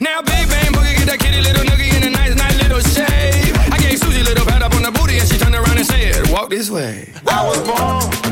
Now, big bang boogie, get that kitty little noogie in a nice, nice little shave. I gave Susie little pat up on the booty, and she turned around and said, Walk this way. I was born.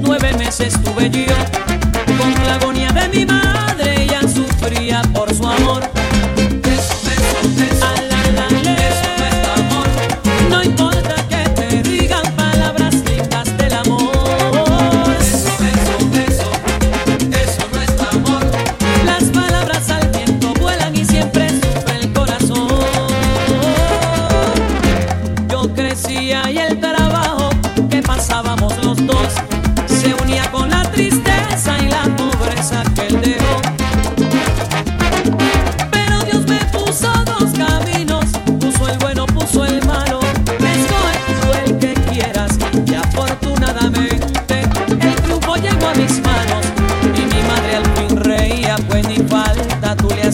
nueve meses tuve yo. Con la agonía de mi madre, ella sufría por su amor.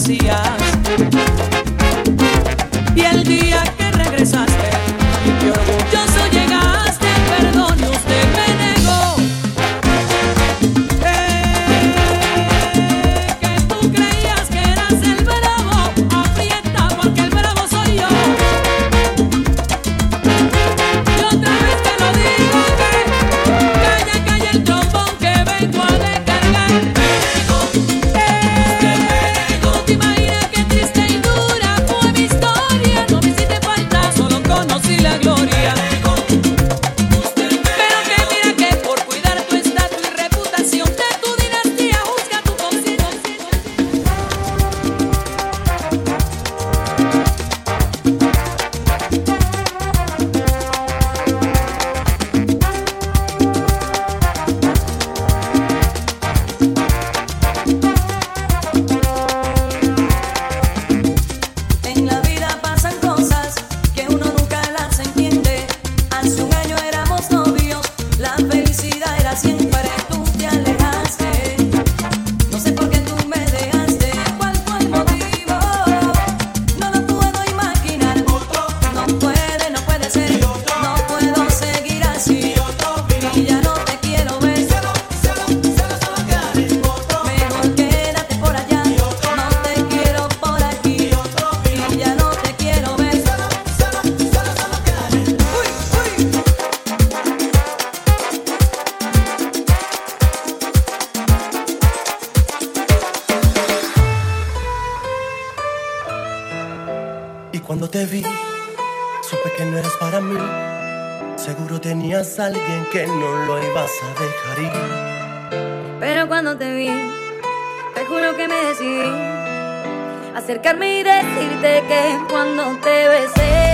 fantasía. casa. Pero cuando te vi, te juro que me decidí acercarme y decirte que cuando te besé.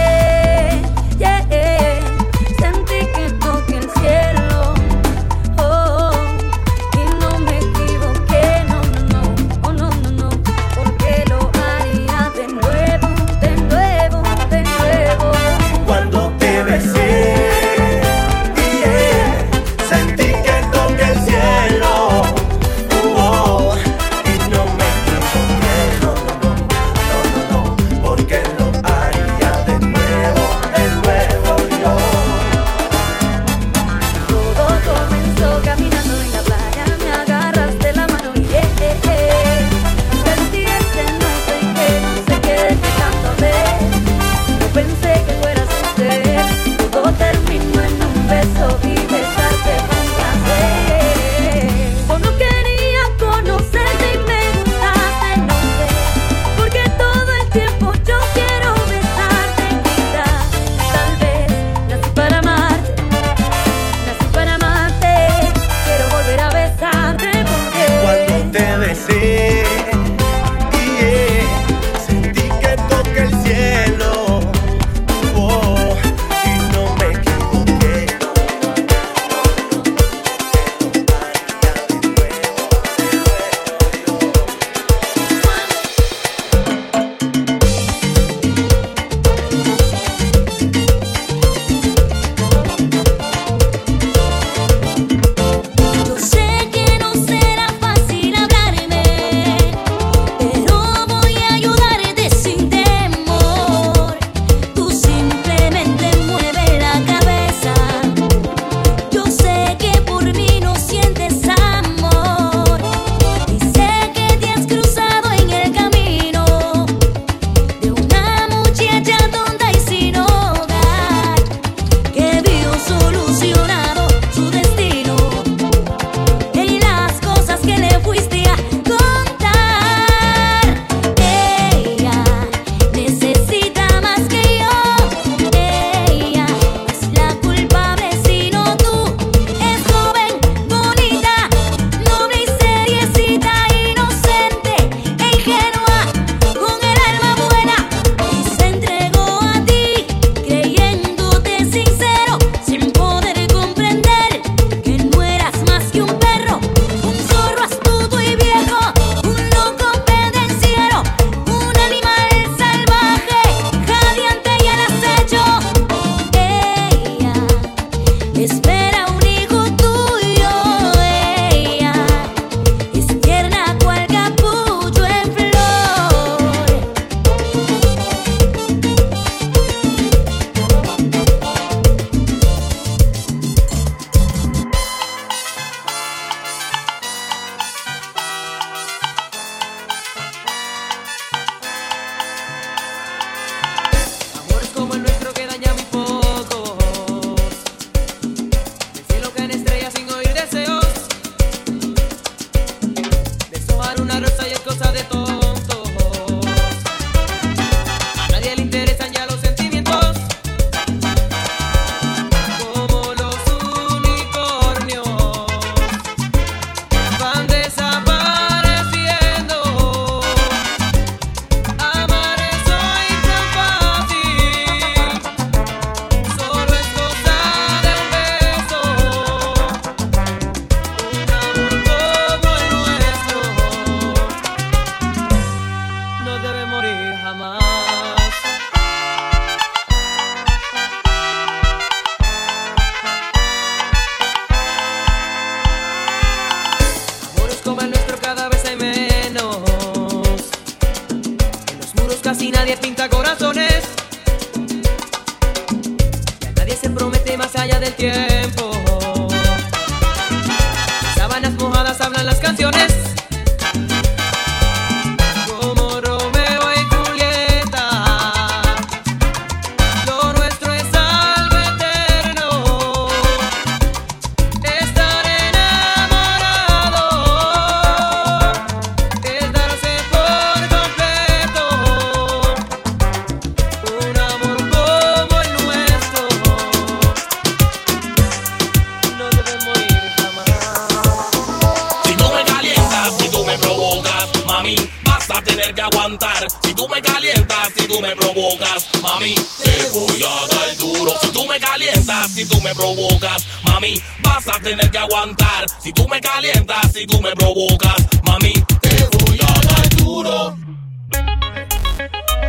Si tú me provocas, mami, te voy a dar duro.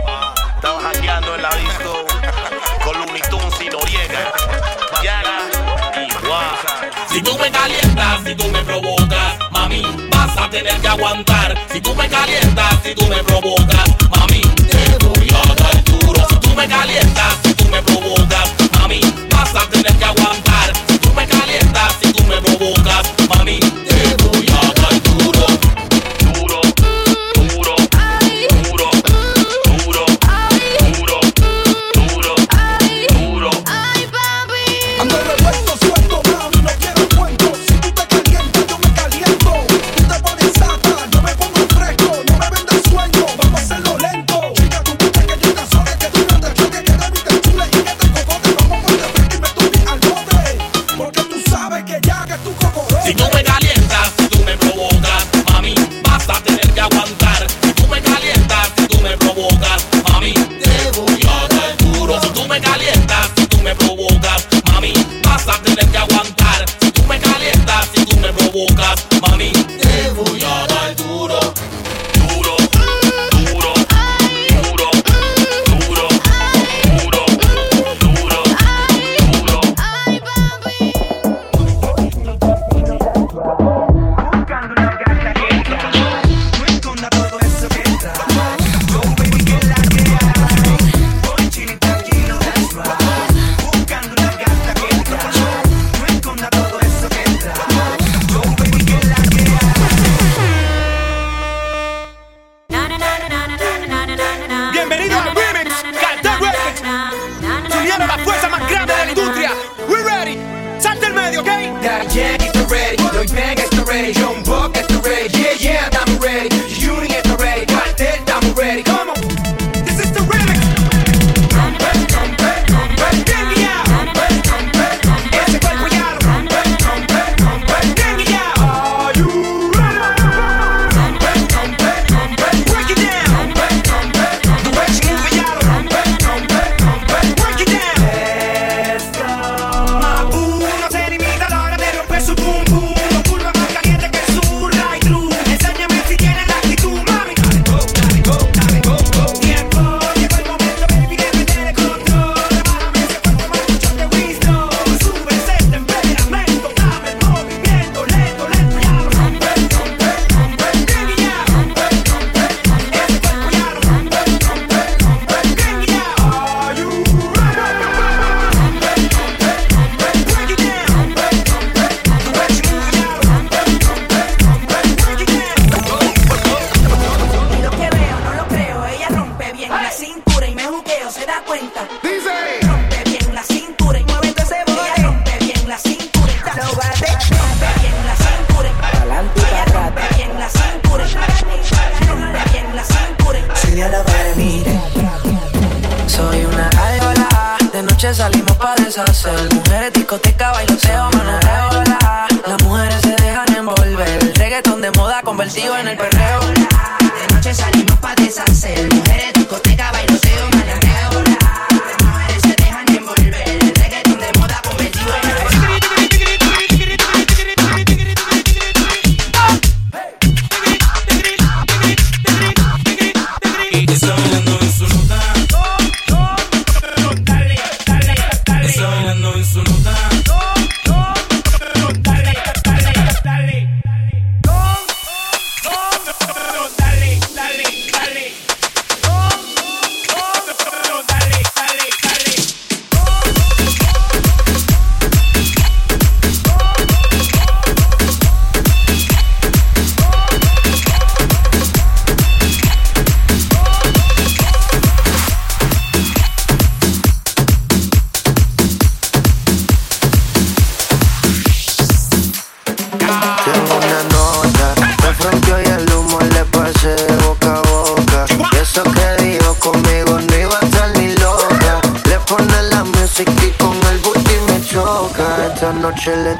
Ah, estamos hackeando en la disco con Looney Tunes y Noriega. Yaga. Si tú me calientas, si tú me provocas, mami, vas a tener que aguantar. Si tú me calientas, si tú me provocas, mami. Si tú me calientas, tú me provocas, mami, vas a tener que aguantar. I said.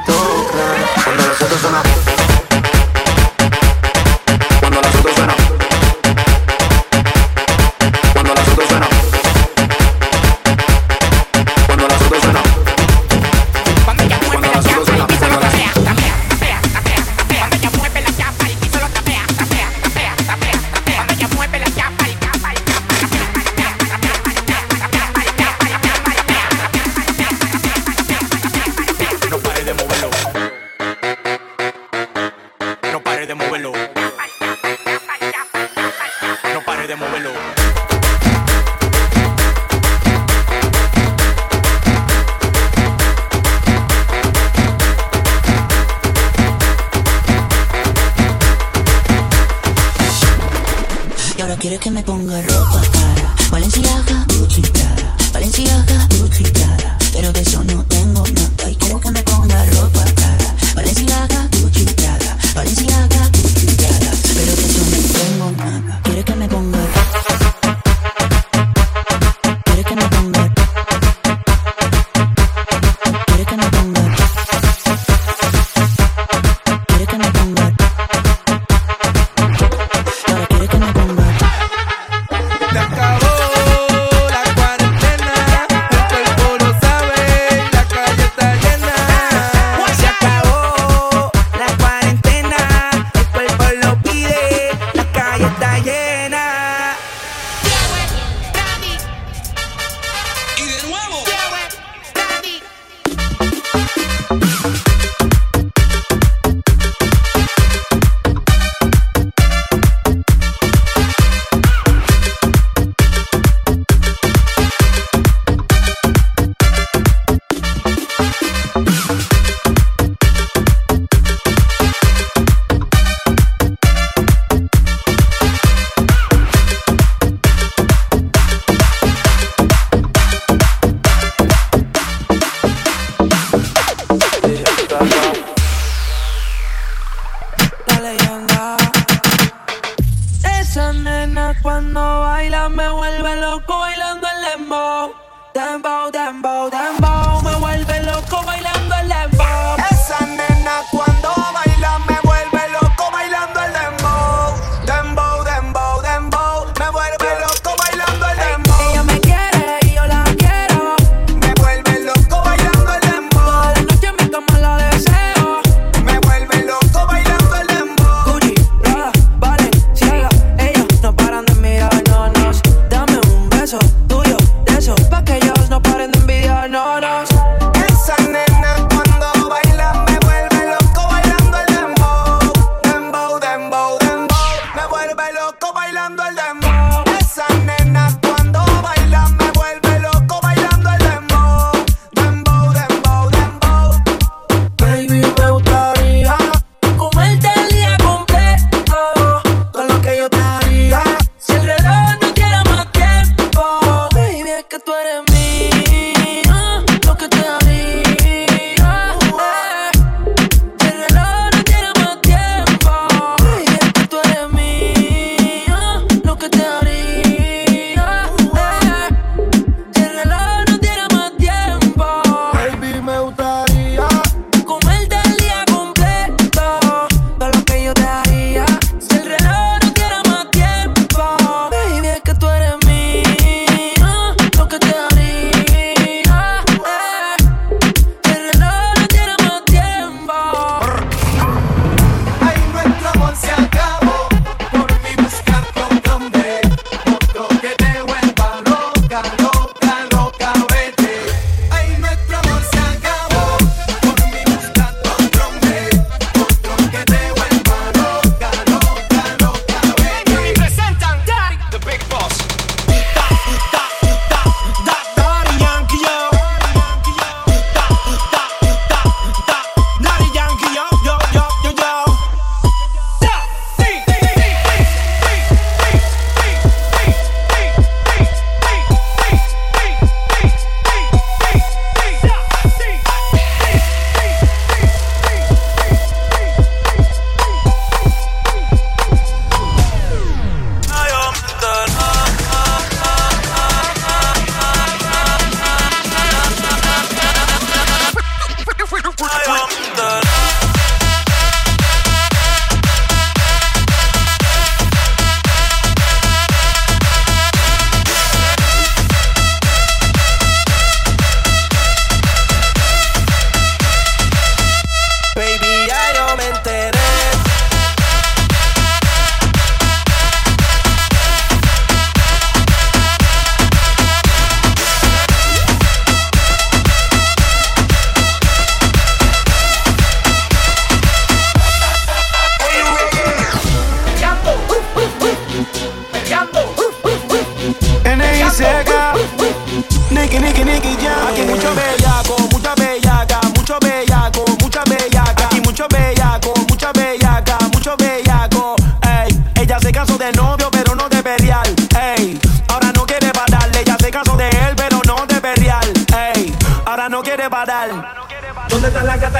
toca. Cuando los otros son quiere que me ponga ropa cara. Valenciaga, Gucci cara. Valenciaga, me vuelve loco bailando el dembow. Dembow, dembow, dembow.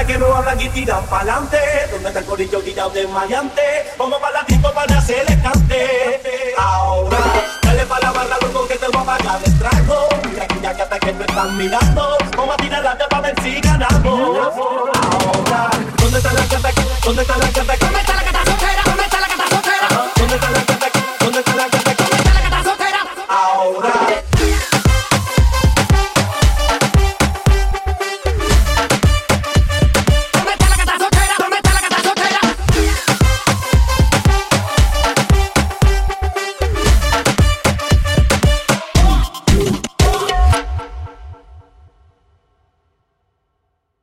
Quiere parar. ¿Dónde está la gata que no habla y tiran pa'lante? ¿Dónde está el corillo tirado de maleante? Vamos para la disco para hacerle cante. Ahora, dale para la barra, loco, que te voy a pagar el trago. Mira aquella gata que me están mirando. Vamos a tirar la para ver si ganamos. Ahora, ¿dónde está la que- ¿Dónde está la que- ¿Dónde está la gata?